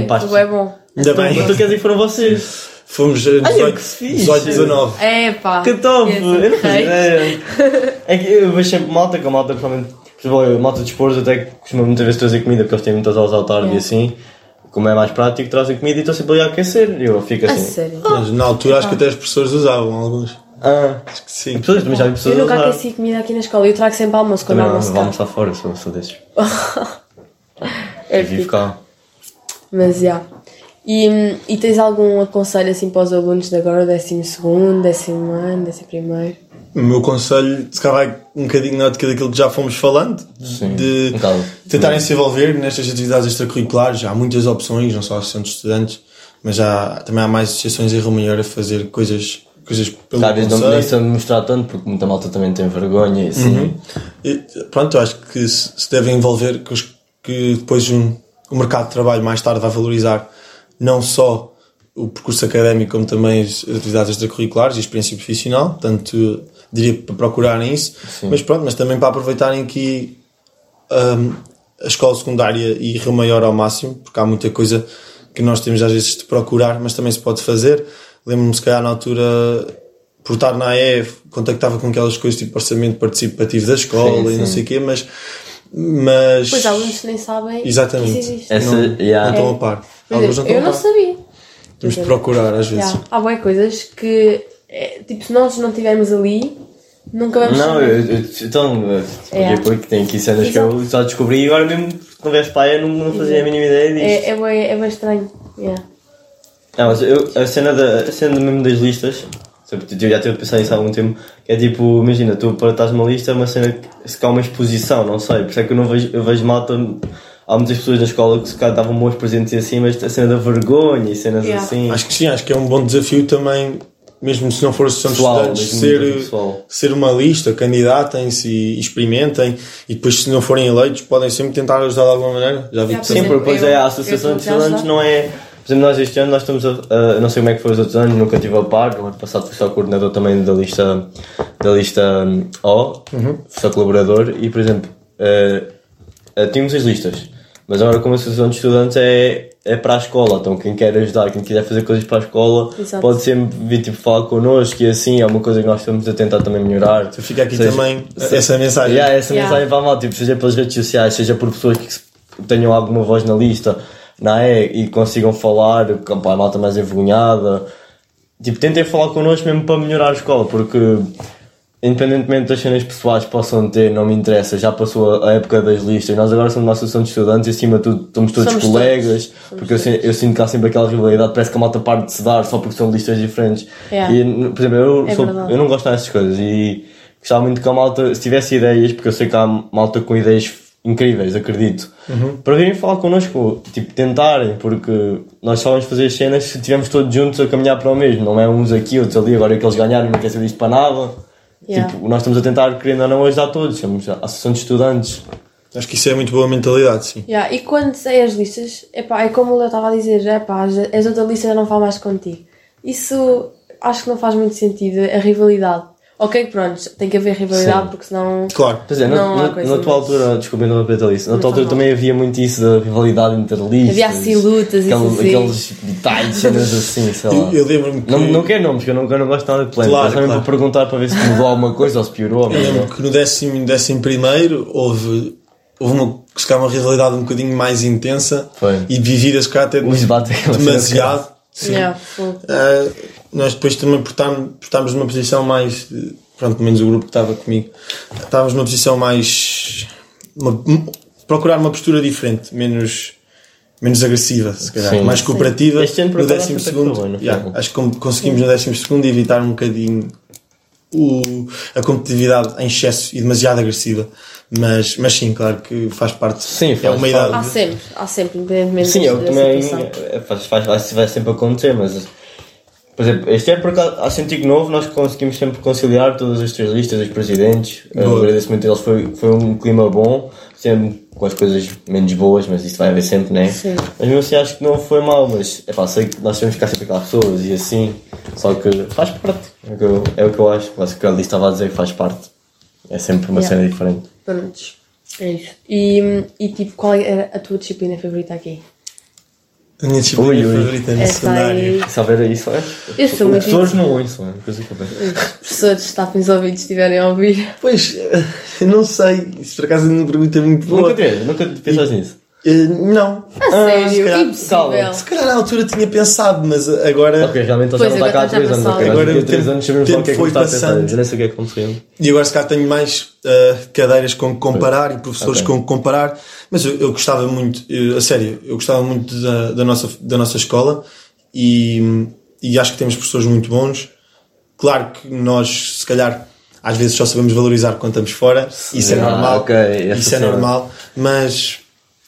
pasto. foi bué bom. Ainda bem. Mas tu queres ir para vocês? Fomos a Ai, 18, que fixe. 18 19. É pá. Que top! Eu não fazia rei. ideia. É que eu vejo sempre malta, com a malta, principalmente, malta de esportes até que costuma muitas vezes trazer comida, porque eles têm muitas aulas à tarde e É. assim. Como é mais prático, trazem comida e estão sempre ali a aquecer. E eu fico A assim. sério. Mas na altura acho que até os professores usavam alguns. Ah, Acho que sim. pessoas, também já vi pessoas Eu nunca a usar. aqueci comida aqui na escola. Eu trago sempre almoço quando Também não, almoço vou cá. almoçar fora, sou, sou desses. É E vivo fixe. cá. Mas já. E, hum, e tens algum aconselho assim para os alunos de agora, décimo segundo, décimo ano, décimo primeiro? O meu conselho, se calhar, vai um bocadinho na ótica daquilo que já fomos falando, Sim, de tentarem se envolver nestas atividades extracurriculares. Já há muitas opções, não só a associação de estudantes, mas já também há mais associações em Rio Maior a fazer coisas, coisas pelo vezes não nem se mostrar tanto, porque muita malta também tem vergonha e assim. E, pronto, eu acho que se, se devem envolver que, os- que depois um, o mercado de trabalho mais tarde vai valorizar não só o percurso académico como também as atividades extracurriculares e a experiência profissional, portanto diria para procurarem isso, mas pronto, mas também para aproveitarem que hum, a escola secundária e Rio Maior ao máximo, porque há muita coisa que nós temos às vezes de procurar, mas também se pode fazer. Lembro-me se calhar na altura por estar na AE, contactava com aquelas coisas tipo orçamento participativo da escola Sim, e não sim. sei o quê, mas mas Pois há alunos que nem sabem Exatamente. Essa, não, yeah. não estão a par. Alguns não eu estão a não par. sabia. Temos de procurar às vezes. Já. Há boas coisas que, é, tipo, se nós não estivermos ali, nunca vamos Não, saber. eu, eu, então, eu- É. porque tem aqui cenas que eu só descobri e agora mesmo quando vês para aí eu não, não fazia a mínima ideia disto. É, é, bem, é bem estranho. Yeah. Não, mas eu, a cena, da, a cena mesmo das listas, eu já tive a pensar nisso há algum tempo, que é tipo, imagina, tu para estás numa lista é uma cena que se calhar uma exposição, não sei, por isso é que eu não vejo, eu vejo malta, há muitas pessoas na escola que se calhar davam bons presentes e assim, mas a cena da vergonha e cenas Yeah. assim. Acho que sim, acho que é um bom desafio também, mesmo se não for associação de Pessoal, estudantes, mesmo ser, ser uma lista, candidatem-se e experimentem. E depois se não forem eleitos podem sempre tentar ajudar de alguma maneira. Já vi Sim, porque depois é a Associação de Estudantes, não é. Por exemplo, nós este ano nós estamos a, a- não sei como é que foi os outros anos, nunca tive a par, no ano passado fui só coordenador também da lista, da lista hum, O, fui só colaborador. E, por exemplo, eh, eh, tínhamos as listas, mas agora como a Associação de Estudantes é, é para a escola, então quem quer ajudar, quem quiser fazer coisas para a escola, Exato. pode sempre vir tipo, falar connosco e assim, é uma coisa que nós estamos a tentar também melhorar. Então fica aqui Seja- também essa mensagem. Yeah, essa Yeah. mensagem para a malta, tipo, seja pelas redes sociais, seja por pessoas que tenham alguma voz na lista, na E, e consigam falar, pá, a malta mais envergonhada. Tipo, tentem falar connosco mesmo para melhorar a escola, porque independentemente das cenas pessoais que possam ter, não me interessa, já passou a época das listas. Nós agora somos uma associação de estudantes e acima de tudo somos todos Somos colegas, todos. porque eu, eu sinto que há sempre aquela rivalidade, parece que a malta parte de se dar só porque são listas diferentes. Yeah. E, por exemplo, eu, É sou- eu não gosto dessas coisas e gostava muito que a malta, se tivesse ideias, porque eu sei que há malta com ideias incríveis, acredito, para virem falar connosco, tipo, tentarem, porque nós só vamos fazer as cenas se estivermos todos juntos a caminhar para o mesmo, não é uns aqui, outros ali, agora que eles ganharam não quer saber disto para nada. Yeah. Tipo, nós estamos a tentar, querendo ou não, ajudar todos, somos a Associação de Estudantes. Acho que isso é muito boa mentalidade, sim. Yeah, e quando saem as listas, epá, é como eu estava a dizer, epá, as, as outras listas já não falam mais contigo. Isso acho que não faz muito sentido, a rivalidade. Ok, pronto, tem que haver rivalidade Sim. porque senão. Claro. Dizer, na, Não na, na tua altura, desculpem não repetir isso, na tua altura também havia muito isso da rivalidade interlistas. Havia assim lutas e aqueles, assim. aqueles detalhes, cenas assim, sei lá. Eu, eu lembro-me que, Não, não quero nomes, porque eu não, eu não gosto nada de plano. Claro, também claro. para perguntar para ver se mudou alguma coisa ou se piorou. eu lembro não. que no décimo, no décimo primeiro houve, houve uma, se calhar uma rivalidade um bocadinho mais intensa Foi. e vivida se calhar até é demasiado. Sim. Yeah. Nós depois também portámos, portámos numa posição mais. Pronto, pelo menos o grupo que estava comigo. Estávamos numa posição mais. uma- procurar uma postura diferente, menos. menos agressiva, se calhar. Sim. mais Sim. cooperativa. Este ano, por no décimo que segundo. yeah, acho que conseguimos no décimo segundo evitar um bocadinho o, a competitividade em excesso e demasiado agressiva. Mas, mas sim, claro que faz parte. Sim, é faz uma parte. Há idade. sempre, há sempre, independentemente Sim, eu da também. é, Faz, faz, vai sempre acontecer, mas. Por exemplo, este ano, por acaso, há Científico Novo, nós conseguimos sempre conciliar todas as três listas, os presidentes. O Boa. agradecimento deles foi, foi um clima bom, sempre com as coisas menos boas, mas isso vai haver sempre, né? Sim. Mas mesmo assim acho que não foi mal, mas é pá, sei que nós temos que ficar sempre com aquelas pessoas e assim, só que faz parte. É o que eu, é o que eu acho. Acho que a lista estava a dizer que faz parte. É sempre uma Yeah. cena diferente. Prontos. É isso. E, e tipo, qual era a tua disciplina favorita aqui? A minha disciplina Ui, ui. favorita no Essa secundário. aí. Se houver isso, é? Eu sou Os muito. professores não ouçam, é uma coisa que eu. Os professores tapem os ouvidos se estiverem a ouvir. Pois, eu não sei. Isso por acaso é uma pergunta muito boa. Nunca nunca pensaste nisso. Eh, não. A Ah, sério, se calhar- impossível. calma. Se calhar na altura tinha pensado, mas agora. Ok, realmente ele já não está cá há agora 3 já anos. passou. ok, Agora Agora o daqui a 3 tempo- anos sabemos o que é que a pensar. passando. Eu nem sei o que é que aconteceu. E agora se calhar tenho mais eh, cadeiras com que comparar e professores Ok. com que comparar. Mas eu, eu gostava muito, eu- a sério, eu gostava muito da, da, nossa, da nossa escola e, e acho que temos professores muito bons. Claro que nós, se calhar, às vezes só sabemos valorizar quando estamos fora. Isso é Ah, normal. ok, essa Isso é normal. Mas,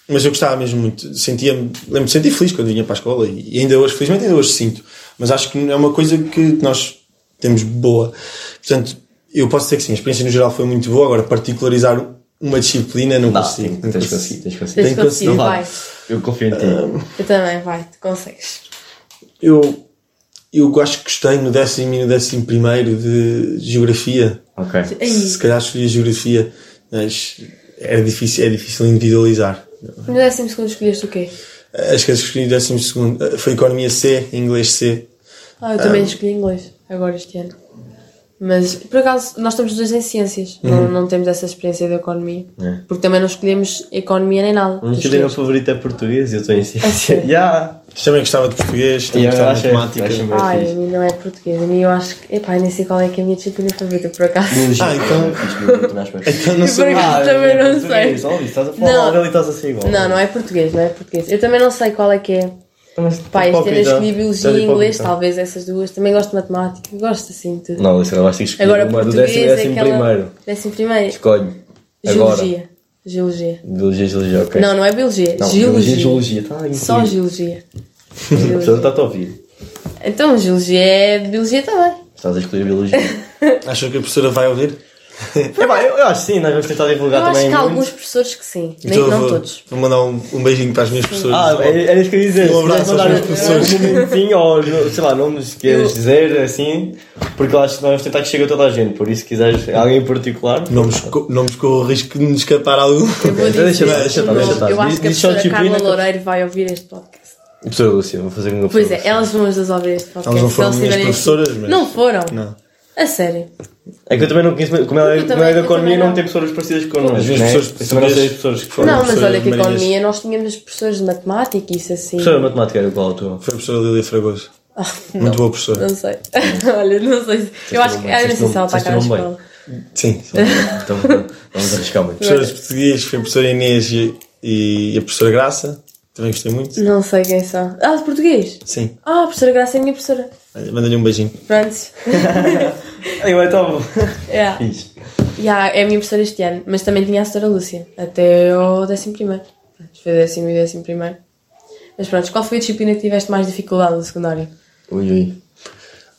mas eu gostava mesmo muito. Sentia-me, lembro-me de sentir feliz quando vinha para a escola e, ainda hoje, felizmente, ainda hoje sinto. Mas acho que é uma coisa que nós temos boa. Portanto, eu posso dizer que sim, a experiência no geral foi muito boa. Agora, particularizar uma disciplina não Não, consigo. não tens consigo. conseguido, tens Tens conseguido. Tem que conseguido, conseguir. vai. Eu confio em ti. Eu também, vai, tu consegues. Eu, eu acho que gostei no décimo e no décimo primeiro de geografia. Ok. Se calhar escolhi geografia, mas era difícil, é difícil individualizar. No décimo segundo escolheste o quê? Acho que as que escolhi no décimo segundo eh, foi Economia C, Inglês C. Ah, eu também escolhi inglês, agora este ano. Mas, por acaso, nós estamos os dois em ciências. Não, não temos essa experiência de economia. É. Porque também não escolhemos economia nem nada. Tu disciplina escolheste. favorita é português e eu estou em ciência. sério? Yeah. Também gostava de português, também Yeah, gostava de matemática. Ai, a mim não é português. A mim eu acho que. Epá, nem sei qual é que é a minha disciplina favorita, por acaso. Ah, então-. Então não Eu sei. Ah, também é não português, sei. Estás a falar Não. e estás a ser igual. Não, não é português, não é português. Eu também não sei qual é que é. Mas, Pá, este biologia Estás e inglês, talvez essas duas. Também gosto de matemática, gosto assim de tudo. Não, isso agora vais ter que escolher Agora, uma do português décimo e é décimo primeiro. Décimo primeiro. Escolhe. Agora. Geologia. Geologia. Biologia e geologia, ok. Não, não é biologia. Não, geologia. biologia geologia. Tá Só geologia. A pessoa Geologia. está a ouvir. Então, geologia é biologia também. Estás a escolher biologia. Acham que a professora vai ouvir? É pá, eu, eu acho que sim, nós vamos tentar divulgar Eu acho também. que há muito. alguns professores que sim. Nem, Então não vou, todos. Vou mandar um, um beijinho para as minhas pessoas. Ah, é- era isso que eu ia dizer. Um abraço mandar aos meus professores. um momentinho ou, sei lá, nomes que queres dizer, assim, porque eu acho que nós vamos tentar que chegue a toda a gente, por isso se quiseres alguém em particular. Nomes, co- nomes com o risco de me escapar algum. Eu vou Deixa estar, deixa estar. Eu acho que a a professora Carla Loureiro vai ouvir este podcast. Professora Lúcia, vou fazer uma Pois é, elas vão as duas ouvir este podcast. Elas não foram minhas professoras, mas- Não foram? Não. A sério. É que eu também não conheço, como ela, Eu como também- ela é da economia, não não. tem pessoas parecidas connosco. As minhas né? pessoas também não sei as pessoas que foram. Não, mas olha que economia nós tínhamos as professores de matemática e isso assim. Professora de matemática era qual a tua? Foi a professora Lília Fragoso. Ah, Muito boa professora. Não sei. olha, não sei. se- Eu acho que. Ah, não sei se ela está cá na escola. Sim. Então vamos arriscar muito. Professora de português foi a professora Inês e, a professora Graça. Também gostei muito. Não sei quem são. Ah, de português? Sim. Ah, a professora Graça é a minha professora. Manda-lhe um beijinho. Pronto. Ai, vai, então. Yeah. Fiz. Yeah, é a minha professora este ano, mas também tinha a professora Lúcia, até o décimo primeiro. Foi décimo e décimo primeiro. Mas pronto, qual foi a disciplina que tiveste mais dificuldade no secundário? Ui, ui.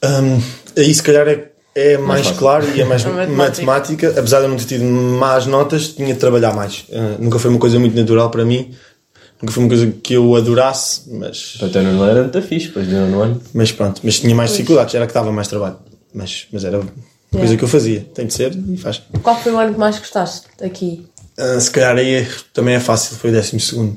Hum, aí se calhar é, é mais, fácil. claro e é mais matemática. matemática. Apesar de eu não ter tido más notas, tinha de trabalhar mais. Uh, nunca foi uma coisa muito natural para mim. Nunca foi uma coisa que eu adorasse, mas, Até ano era muito fixe, depois de no ano. mas pronto. Mas tinha mais dificuldades, era que dava mais trabalho. Mas, mas era coisa que eu fazia. Tem de ser e faz. Qual foi o ano que mais gostaste aqui? Uh, se calhar aí também é fácil, foi o décimo segundo.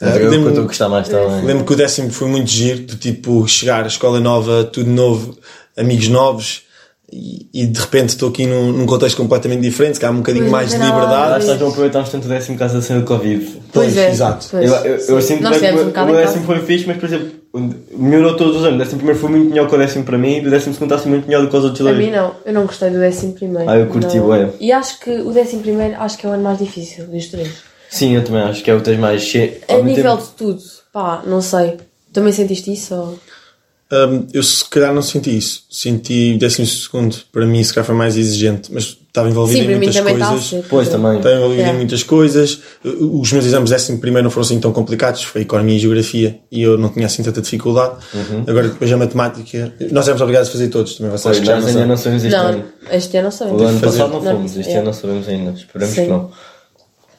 Uh, eu lembro- que gostar mais também. Lembro que o décimo foi muito giro, do tipo chegar à escola nova, tudo novo, amigos novos, e, e de repente estou aqui num, num contexto completamente diferente, que há um bocadinho Pois, mais de liberdade. Que nós não aproveitámos tanto o décimo caso da cena do Covid. Pois é. exato. Pois. Eu, eu, eu sinto que o um décimo foi fixe, mas por exemplo, melhorou todos os anos. O décimo primeiro foi muito melhor que o décimo para mim e o décimo segundo está a ser muito melhor do que os outros A dois. mim não, eu não gostei do décimo primeiro. Ah, eu curti, Não. bué. E acho que o décimo primeiro acho que é o ano mais difícil dos três. Sim, eu também acho que é o que tens mais cheio. A nível de tudo, pá, não sei. Também sentiste isso? Ou... Hum, eu se calhar não senti isso. Senti o décimo segundo, para mim se calhar foi mais exigente, mas estava envolvido Sim, em muitas a coisas. ser. Pois, também. Estava envolvido Yeah. em muitas coisas. Os meus exames décimo primeiro não foram assim tão complicados, foi Economia e Geografia, e eu não tinha assim tanta dificuldade. Uhum. Agora depois a Matemática, nós éramos obrigados a fazer todos, também vocês Pois, acho que já nós não ainda sabem. não sabemos este ano. Não, este ano não O sabemos. ano fazer. passado não Não, fomos, este é. ano não sabemos ainda. Esperamos Sim. que não.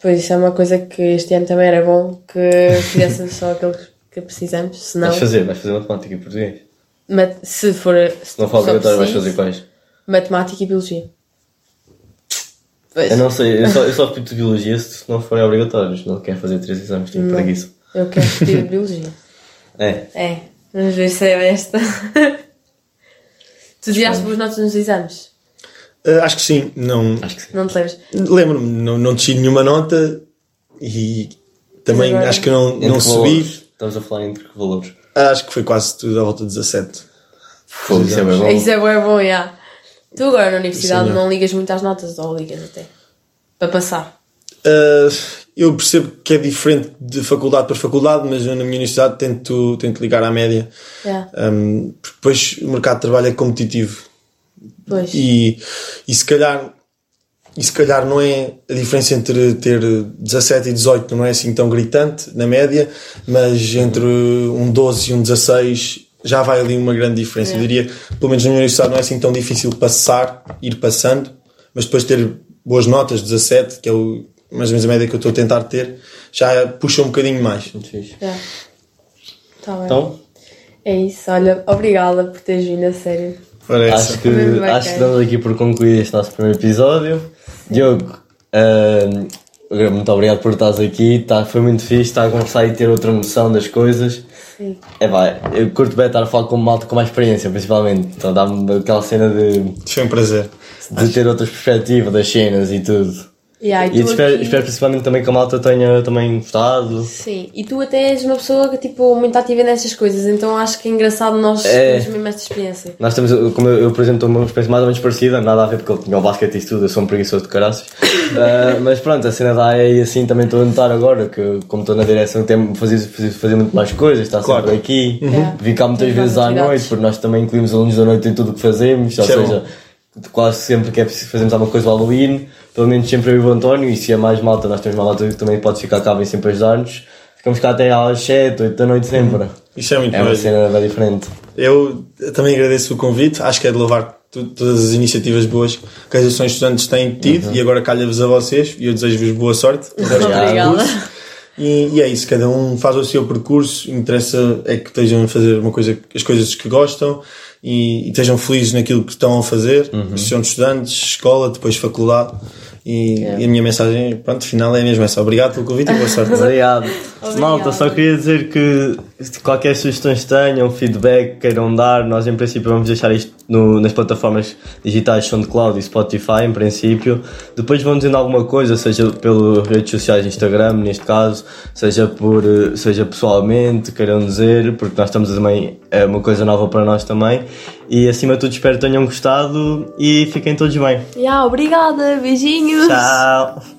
Pois isso é uma coisa que este ano também era bom que fizéssemos só aqueles que precisamos, senão. Vais fazer, vais fazer matemática e português. mat- Se for. Se não for obrigatório, vais fazer quais? Matemática e Biologia. Pois. Eu não sei, eu só, eu só repito biologia se não forem obrigatórios. Não quero fazer três exames, tenho preguiça. Eu quero repetir Biologia. É, É, vamos ver se é esta. tu tiraste boas notas nos exames? Ah, acho que sim, não. acho que sim. Não te lembras? Lembro-me, não, não desci nenhuma nota e também agora- acho que não, não subi. Estamos a falar entre que valores? Acho que foi quase tudo à volta de 17. Fogo, isso é bem bom. Isso é bom, é bom, já. Tu agora na universidade Sim, é. não ligas muito às notas, ou ligas até? Para passar. Ah, eu percebo que é diferente de faculdade para faculdade, mas eu na minha universidade tento, tento ligar à média. Já. Um, porque depois o mercado de trabalho é competitivo Pois. e, e se calhar e se calhar não é a diferença entre ter 17 e 18 não é assim tão gritante na média, mas entre um 12 e um 16 já vai ali uma grande diferença. Eu diria, pelo menos na minha universidade não é assim tão difícil passar, ir passando, mas depois ter boas notas, 17, que é o, mais ou menos a média que eu estou a tentar ter, já puxa um bocadinho mais. Muito fixe. Já. Tá bem. Então, É isso, olha, obrigada por teres vindo a sério. Essa. acho que, acho que damos aqui por concluído este nosso primeiro episódio. Diogo, ahm, muito obrigado por estares aqui. Tá, foi muito fixe estar a conversar e ter outra noção das coisas. Sim. É vai, eu curto bem estar a falar com malta com mais experiência, principalmente. Então dá-me aquela cena de, Foi um prazer. de ter outras perspectivas das cenas e tudo. Yeah, E tu espero, aqui- espero principalmente também que a malta tenha também gostado. Sim, e tu até és uma pessoa que tipo, muito ativa nessas coisas, então acho que é engraçado nós É. termos mesmo esta experiência. Nós temos, como eu, eu por exemplo, estou uma experiência mais ou menos parecida, nada a ver porque ele tinha o basquete e tudo, eu sou um preguiçoso de caraças. Ah, mas pronto, a cena da AE e assim também estou a notar agora que, eu, como estou na direção, tenho fazer, fazer, fazer muito mais coisas, está Claro. sempre aqui. Yeah. Vi cá muitas vezes à noite, porque nós também incluímos alunos da noite em tudo o que fazemos, ou é seja, quase sempre que é preciso fazermos alguma coisa ao Halloween, pelo menos sempre eu e o António, e se é mais malta, nós temos uma malta que também pode ficar cá, vem sempre ajudar-nos. Ficamos cá até às 7, 8 da noite sempre. Isso é muito É uma bom. cena bem diferente. Eu também agradeço o convite, acho que é de louvar tu- todas as iniciativas boas que as ações estudantes têm tido e agora calha-vos a vocês e eu desejo-vos boa sorte. Obrigada. E, e é isso, cada um faz o seu percurso, o que interessa é que estejam a fazer uma coisa, as coisas que gostam e, e estejam felizes naquilo que estão a fazer, sejam estudantes, escola, depois faculdade. E, e a minha mensagem, pronto, final é mesmo essa. Obrigado pelo convite e boa sorte. Obrigado. Malta, só queria dizer que se qualquer sugestões tenham, feedback queiram dar, nós em princípio vamos deixar isto no, nas plataformas digitais SoundCloud e Spotify, em princípio. Depois vão dizendo alguma coisa, seja pelas redes sociais, Instagram, neste caso, seja, por, seja pessoalmente, queiram dizer, porque nós estamos também, é uma coisa nova para nós também. E acima de tudo, espero que tenham gostado e fiquem todos bem. Yeah, obrigada, beijinhos! Tchau!